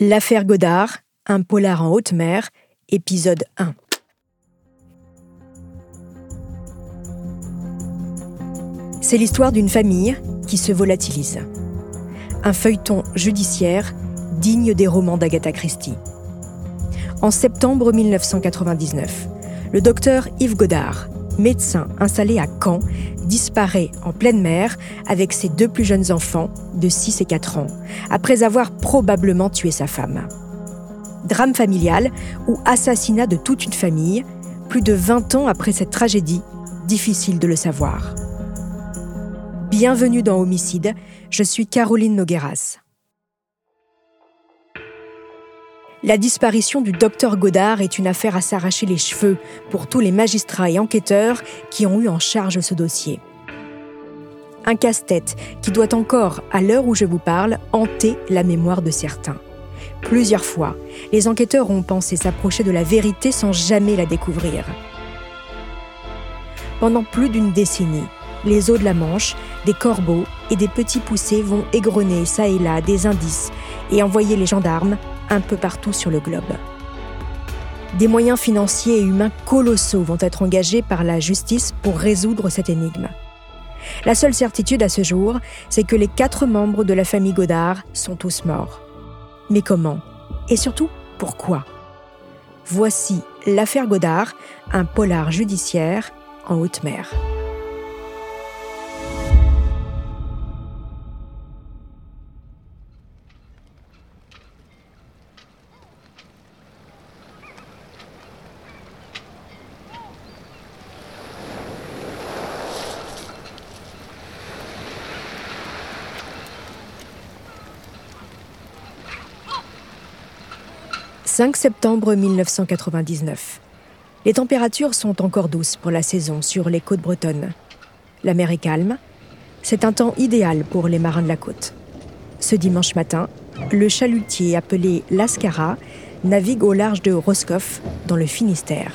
L'affaire Godard, un polar en haute mer, épisode 1. C'est l'histoire d'une famille qui se volatilise. Un feuilleton judiciaire digne des romans d'Agatha Christie. En septembre 1999, le docteur Yves Godard, médecin installé à Caen, disparaît en pleine mer avec ses deux plus jeunes enfants de 6 et 4 ans, après avoir probablement tué sa femme. Drame familial ou assassinat de toute une famille, plus de 20 ans après cette tragédie, difficile de le savoir. Bienvenue dans Homicide, je suis Caroline Nogueras. La disparition du docteur Godard est une affaire à s'arracher les cheveux pour tous les magistrats et enquêteurs qui ont eu en charge ce dossier. Un casse-tête qui doit encore, à l'heure où je vous parle, hanter la mémoire de certains. Plusieurs fois, les enquêteurs ont pensé s'approcher de la vérité sans jamais la découvrir. Pendant plus d'une décennie, les eaux de la Manche, des corbeaux et des petits poussés vont égrener ça et là des indices et envoyer les gendarmes un peu partout sur le globe. Des moyens financiers et humains colossaux vont être engagés par la justice pour résoudre cette énigme. La seule certitude à ce jour, c'est que les quatre membres de la famille Godard sont tous morts. Mais comment Et surtout, pourquoi? Voici l'affaire Godard, un polar judiciaire en haute mer. 5 septembre 1999. Les températures sont encore douces pour la saison sur les côtes bretonnes. La mer est calme. C'est un temps idéal pour les marins de la côte. Ce dimanche matin, le chalutier appelé Lascara navigue au large de Roscoff, dans le Finistère.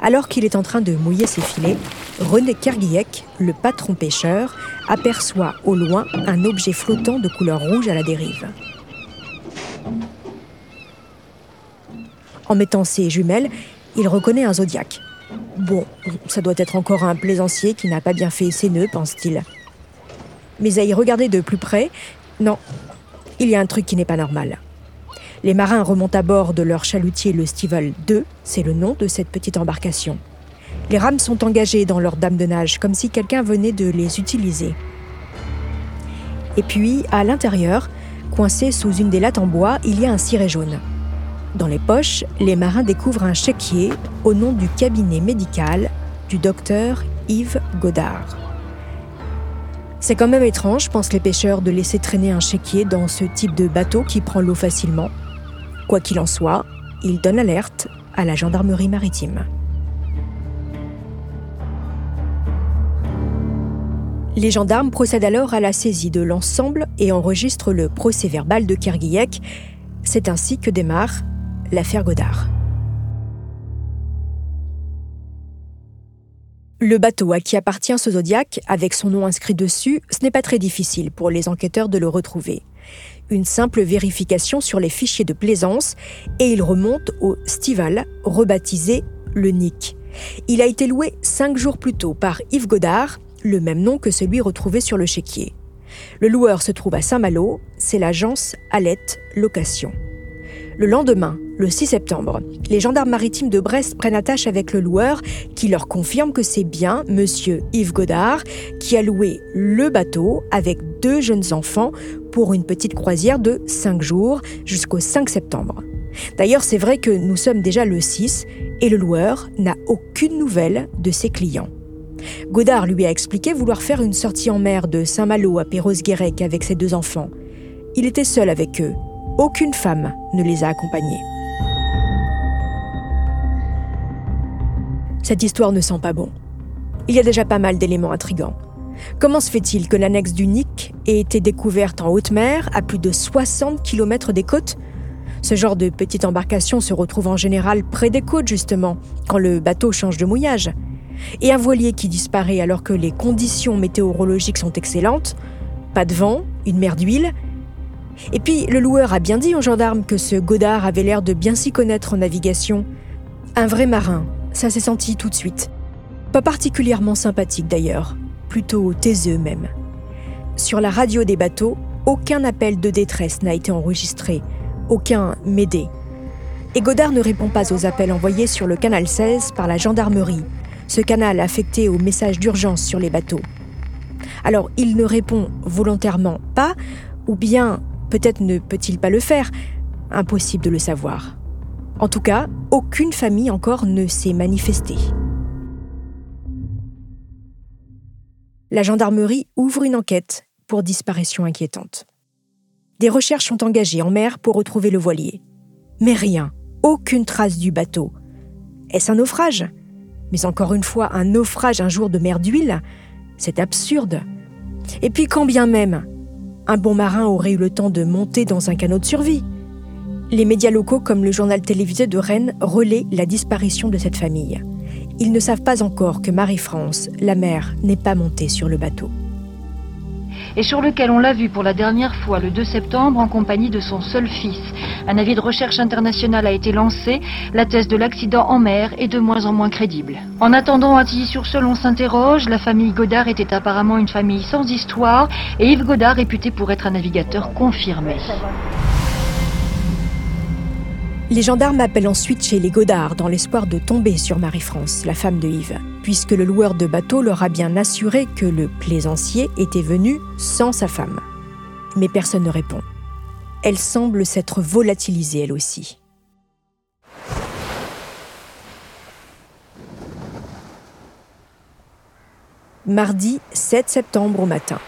Alors qu'il est en train de mouiller ses filets, René Kerguillec, le patron pêcheur, aperçoit au loin un objet flottant de couleur rouge à la dérive. En mettant ses jumelles, il reconnaît un zodiaque. Bon, ça doit être encore un plaisancier qui n'a pas bien fait ses nœuds, pense-t-il. Mais à y regarder de plus près, non, il y a un truc qui n'est pas normal. Les marins remontent à bord de leur chalutier le Stival 2, c'est le nom de cette petite embarcation. Les rames sont engagées dans leur dame de nage, comme si quelqu'un venait de les utiliser. Et puis, à l'intérieur, coincé sous une des lattes en bois, il y a un ciré jaune. Dans les poches, les marins découvrent un chéquier au nom du cabinet médical du docteur Yves Godard. C'est quand même étrange, pensent les pêcheurs, de laisser traîner un chéquier dans ce type de bateau qui prend l'eau facilement. Quoi qu'il en soit, ils donnent alerte à la gendarmerie maritime. Les gendarmes procèdent alors à la saisie de l'ensemble et enregistrent le procès verbal de Kerguillec. C'est ainsi que démarre l'affaire Godard. Le bateau à qui appartient ce Zodiac, avec son nom inscrit dessus, ce n'est pas très difficile pour les enquêteurs de le retrouver. Une simple vérification sur les fichiers de plaisance et il remonte au Stival, rebaptisé le Nick. Il a été loué cinq jours plus tôt par Yves Godard, le même nom que celui retrouvé sur le chéquier. Le loueur se trouve à Saint-Malo, c'est l'agence Alette Location. Le lendemain, le 6 septembre, les gendarmes maritimes de Brest prennent attache avec le loueur qui leur confirme que c'est bien monsieur Yves Godard qui a loué le bateau avec deux jeunes enfants pour une petite croisière de 5 jours jusqu'au 5 septembre. D'ailleurs, c'est vrai que nous sommes déjà le 6 et le loueur n'a aucune nouvelle de ses clients. Godard lui a expliqué vouloir faire une sortie en mer de Saint-Malo à Perros-Guirec avec ses deux enfants. Il était seul avec eux aucune femme ne les a accompagnés. Cette histoire ne sent pas bon. Il y a déjà pas mal d'éléments intrigants. Comment se fait-il que l'annexe du Nick ait été découverte en haute mer, à plus de 60 km des côtes? Ce genre de petite embarcation se retrouve en général près des côtes, justement, quand le bateau change de mouillage. Et un voilier qui disparaît alors que les conditions météorologiques sont excellentes, pas de vent, une mer d'huile, Et puis, le loueur a bien dit aux gendarmes que ce Godard avait l'air de bien s'y connaître en navigation. Un vrai marin, ça s'est senti tout de suite. Pas particulièrement sympathique d'ailleurs, plutôt taiseux même. Sur la radio des bateaux, aucun appel de détresse n'a été enregistré, aucun m'aider. Et Godard ne répond pas aux appels envoyés sur le canal 16 par la gendarmerie, ce canal affecté aux messages d'urgence sur les bateaux. Alors il ne répond volontairement pas, ou bien peut-être ne peut-il pas le faire, impossible de le savoir. En tout cas, aucune famille encore ne s'est manifestée. La gendarmerie ouvre une enquête pour disparition inquiétante. Des recherches sont engagées en mer pour retrouver le voilier. Mais rien, aucune trace du bateau. Est-ce un naufrage? Mais encore une fois, un naufrage un jour de mer d'huile? C'est absurde. Et puis quand bien même, un bon marin aurait eu le temps de monter dans un canot de survie. Les médias locaux comme le journal télévisé de Rennes relaient la disparition de cette famille. Ils ne savent pas encore que Marie-France, la mère, n'est pas montée sur le bateau et sur lequel on l'a vu pour la dernière fois le 2 septembre en compagnie de son seul fils. Un avis de recherche internationale a été lancé. La thèse de l'accident en mer est de moins en moins crédible. En attendant, à Tilly-sur-Seul, on s'interroge. La famille Godard était apparemment une famille sans histoire et Yves Godard réputé pour être un navigateur confirmé. Les gendarmes appellent ensuite chez les Godard dans l'espoir de tomber sur Marie-France, la femme de Yves, puisque le loueur de bateau leur a bien assuré que le plaisancier était venu sans sa femme. Mais personne ne répond. Elle semble s'être volatilisée elle aussi. Mardi 7 septembre au matin.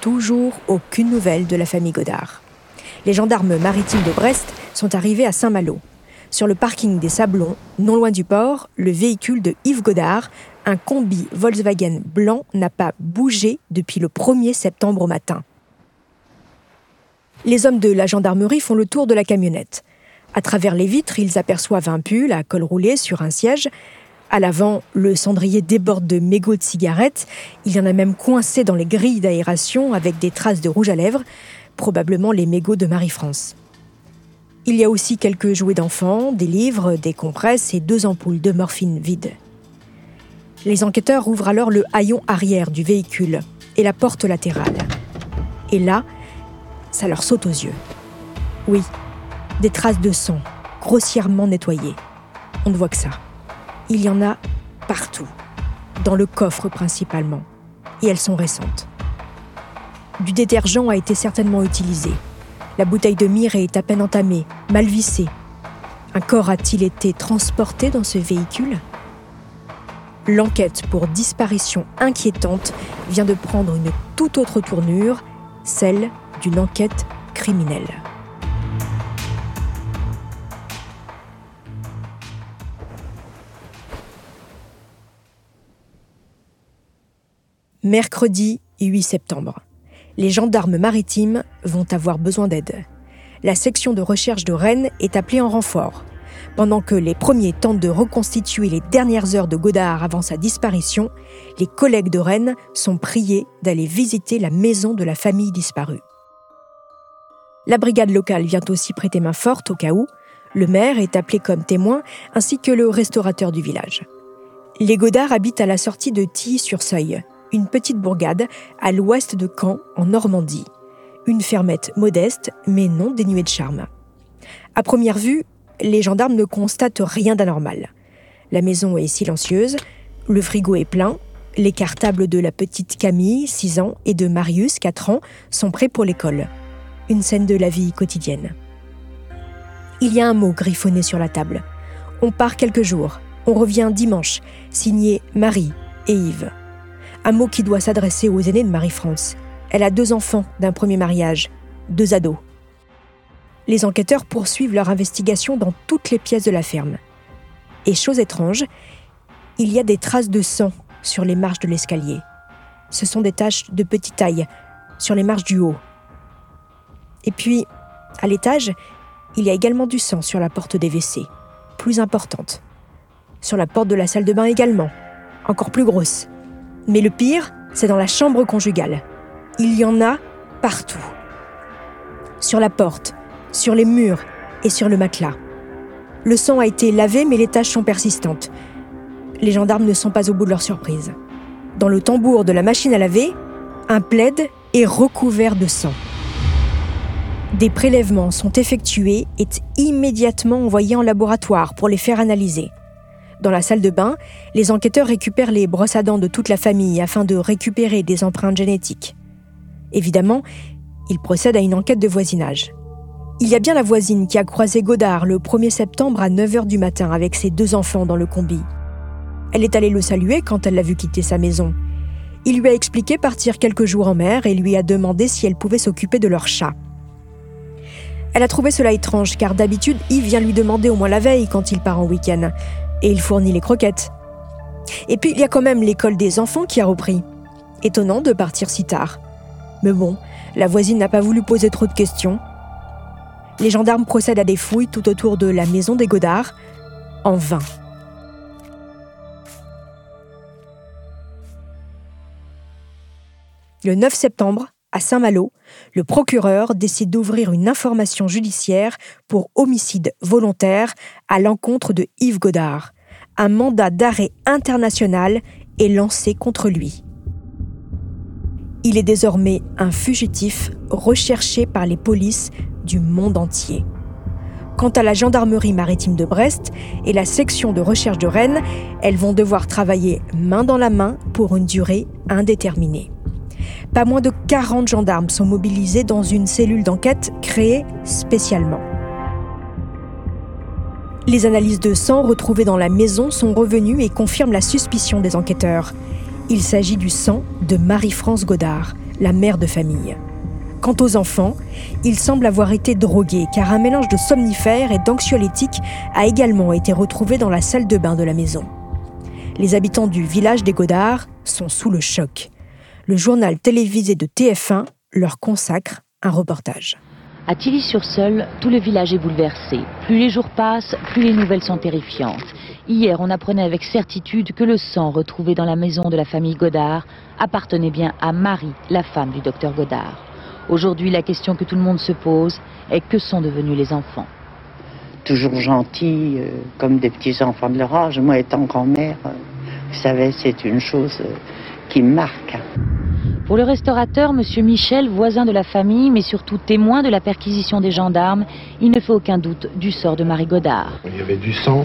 Toujours aucune nouvelle de la famille Godard. Les gendarmes maritimes de Brest sont arrivés à Saint-Malo. Sur le parking des Sablons, non loin du port, le véhicule de Yves Godard, un combi Volkswagen blanc, n'a pas bougé depuis le 1er septembre matin. Les hommes de la gendarmerie font le tour de la camionnette. À travers les vitres, ils aperçoivent un pull à col roulé sur un siège. À l'avant, le cendrier déborde de mégots de cigarettes. Il y en a même coincé dans les grilles d'aération avec des traces de rouge à lèvres, probablement les mégots de Marie-France. Il y a aussi quelques jouets d'enfants, des livres, des compresses et deux ampoules de morphine vides. Les enquêteurs ouvrent alors le haillon arrière du véhicule et la porte latérale. Et là, ça leur saute aux yeux. Oui, des traces de sang, grossièrement nettoyées. On ne voit que ça. Il y en a partout, dans le coffre principalement, et elles sont récentes. Du détergent a été certainement utilisé, la bouteille de mire est à peine entamée, mal vissée. Un corps a-t-il été transporté dans ce véhicule? L'enquête pour disparition inquiétante vient de prendre une toute autre tournure, celle d'une enquête criminelle. Mercredi 8 septembre les gendarmes maritimes vont avoir besoin d'aide. La section de recherche de Rennes est appelée en renfort. Pendant que les premiers tentent de reconstituer les dernières heures de Godard avant sa disparition, les collègues de Rennes sont priés d'aller visiter la maison de la famille disparue. La brigade locale vient aussi prêter main forte au cas où. Le maire est appelé comme témoin, ainsi que le restaurateur du village. Les Godard habitent à la sortie de Tilly-sur-Seuil, une petite bourgade à l'ouest de Caen, en Normandie. Une fermette modeste, mais non dénuée de charme. À première vue, les gendarmes ne constatent rien d'anormal. La maison est silencieuse, le frigo est plein, les cartables de la petite Camille, 6 ans, et de Marius, 4 ans, sont prêts pour l'école. Une scène de la vie quotidienne. Il y a un mot griffonné sur la table. On part quelques jours. On revient dimanche, signé Marie et Yves un mot qui doit s'adresser aux aînés de Marie-France. Elle a deux enfants d'un premier mariage, deux ados. Les enquêteurs poursuivent leur investigation dans toutes les pièces de la ferme. Et chose étrange, il y a des traces de sang sur les marches de l'escalier. Ce sont des taches de petite taille sur les marches du haut. Et puis, à l'étage, il y a également du sang sur la porte des WC, plus importante. Sur la porte de la salle de bain également, encore plus grosse. Mais le pire, c'est dans la chambre conjugale. Il y en a partout. sur la porte, sur les murs et sur le matelas. Le sang a été lavé, mais les taches sont persistantes. Les gendarmes ne sont pas au bout de leur surprise. Dans le tambour de la machine à laver, un plaid est recouvert de sang. Des prélèvements sont effectués et immédiatement envoyés en laboratoire pour les faire analyser. Dans la salle de bain, les enquêteurs récupèrent les brosses à dents de toute la famille afin de récupérer des empreintes génétiques. Évidemment, ils procèdent à une enquête de voisinage. Il y a bien la voisine qui a croisé Godard le 1er septembre à 9h du matin avec ses deux enfants dans le combi. Elle est allée le saluer quand elle l'a vu quitter sa maison. Il lui a expliqué partir quelques jours en mer et lui a demandé si elle pouvait s'occuper de leur chat. Elle a trouvé cela étrange car d'habitude, Yves vient lui demander au moins la veille quand il part en week-end. Et il fournit les croquettes. Et puis il y a quand même l'école des enfants qui a repris. Étonnant de partir si tard. Mais bon, la voisine n'a pas voulu poser trop de questions. Les gendarmes procèdent à des fouilles tout autour de la maison des Godards, en vain. Le 9 septembre, à Saint-Malo, le procureur décide d'ouvrir une information judiciaire pour homicide volontaire à l'encontre de Yves Godard. Un mandat d'arrêt international est lancé contre lui. Il est désormais un fugitif recherché par les polices du monde entier. Quant à la gendarmerie maritime de Brest et la section de recherche de Rennes, elles vont devoir travailler main dans la main pour une durée indéterminée. Pas moins de 40 gendarmes sont mobilisés dans une cellule d'enquête créée spécialement. Les analyses de sang retrouvées dans la maison sont revenues et confirment la suspicion des enquêteurs. Il s'agit du sang de Marie-France Godard, la mère de famille. Quant aux enfants, ils semblent avoir été drogués car un mélange de somnifères et d'anxiolytiques a également été retrouvé dans la salle de bain de la maison. Les habitants du village des Godards sont sous le choc le journal télévisé de TF1 leur consacre un reportage. À Tilly-sur-Seul, tout le village est bouleversé. Plus les jours passent, plus les nouvelles sont terrifiantes. Hier, on apprenait avec certitude que le sang retrouvé dans la maison de la famille Godard appartenait bien à Marie, la femme du docteur Godard. Aujourd'hui, la question que tout le monde se pose est que sont devenus les enfants? Toujours gentils, euh, comme des petits enfants de leur âge. Moi, étant grand-mère, euh, vous savez, c'est une chose euh, qui marque. Pour le restaurateur, M. Michel, voisin de la famille, mais surtout témoin de la perquisition des gendarmes, il ne fait aucun doute du sort de Marie Godard. Il y avait du sang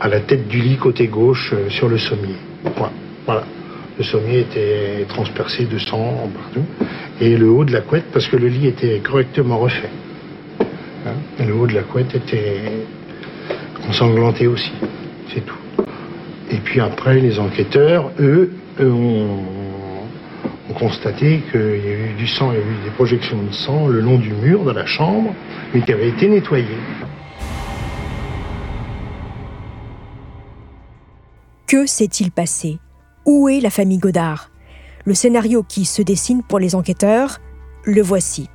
à la tête du lit côté gauche euh, sur le sommier. Voilà. Le sommier était transpercé de sang partout. Et le haut de la couette, parce que le lit était correctement refait. Hein, le haut de la couette était ensanglanté aussi. C'est tout. Et puis après, les enquêteurs, eux, ont constaté qu'il y a eu du sang, il y a eu des projections de sang le long du mur de la chambre, mais qui avait été nettoyé. Que s'est-il passé? Où est la famille Godard? Le scénario qui se dessine pour les enquêteurs, le voici.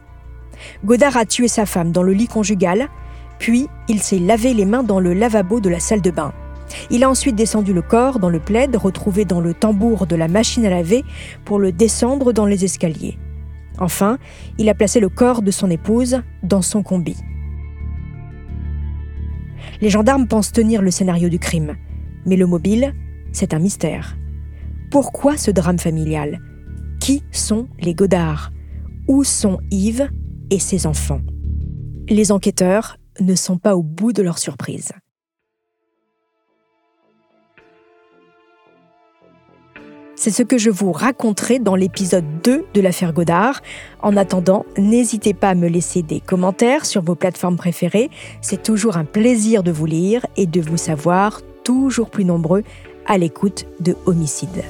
Godard a tué sa femme dans le lit conjugal, puis il s'est lavé les mains dans le lavabo de la salle de bain. Il a ensuite descendu le corps dans le plaid retrouvé dans le tambour de la machine à laver pour le descendre dans les escaliers. Enfin, il a placé le corps de son épouse dans son combi. Les gendarmes pensent tenir le scénario du crime, mais le mobile, c'est un mystère. Pourquoi ce drame familial? Qui sont les Godards Où sont Yves et ses enfants? Les enquêteurs ne sont pas au bout de leur surprise. C'est ce que je vous raconterai dans l'épisode 2 de l'affaire Godard. En attendant, n'hésitez pas à me laisser des commentaires sur vos plateformes préférées. C'est toujours un plaisir de vous lire et de vous savoir toujours plus nombreux à l'écoute de Homicide.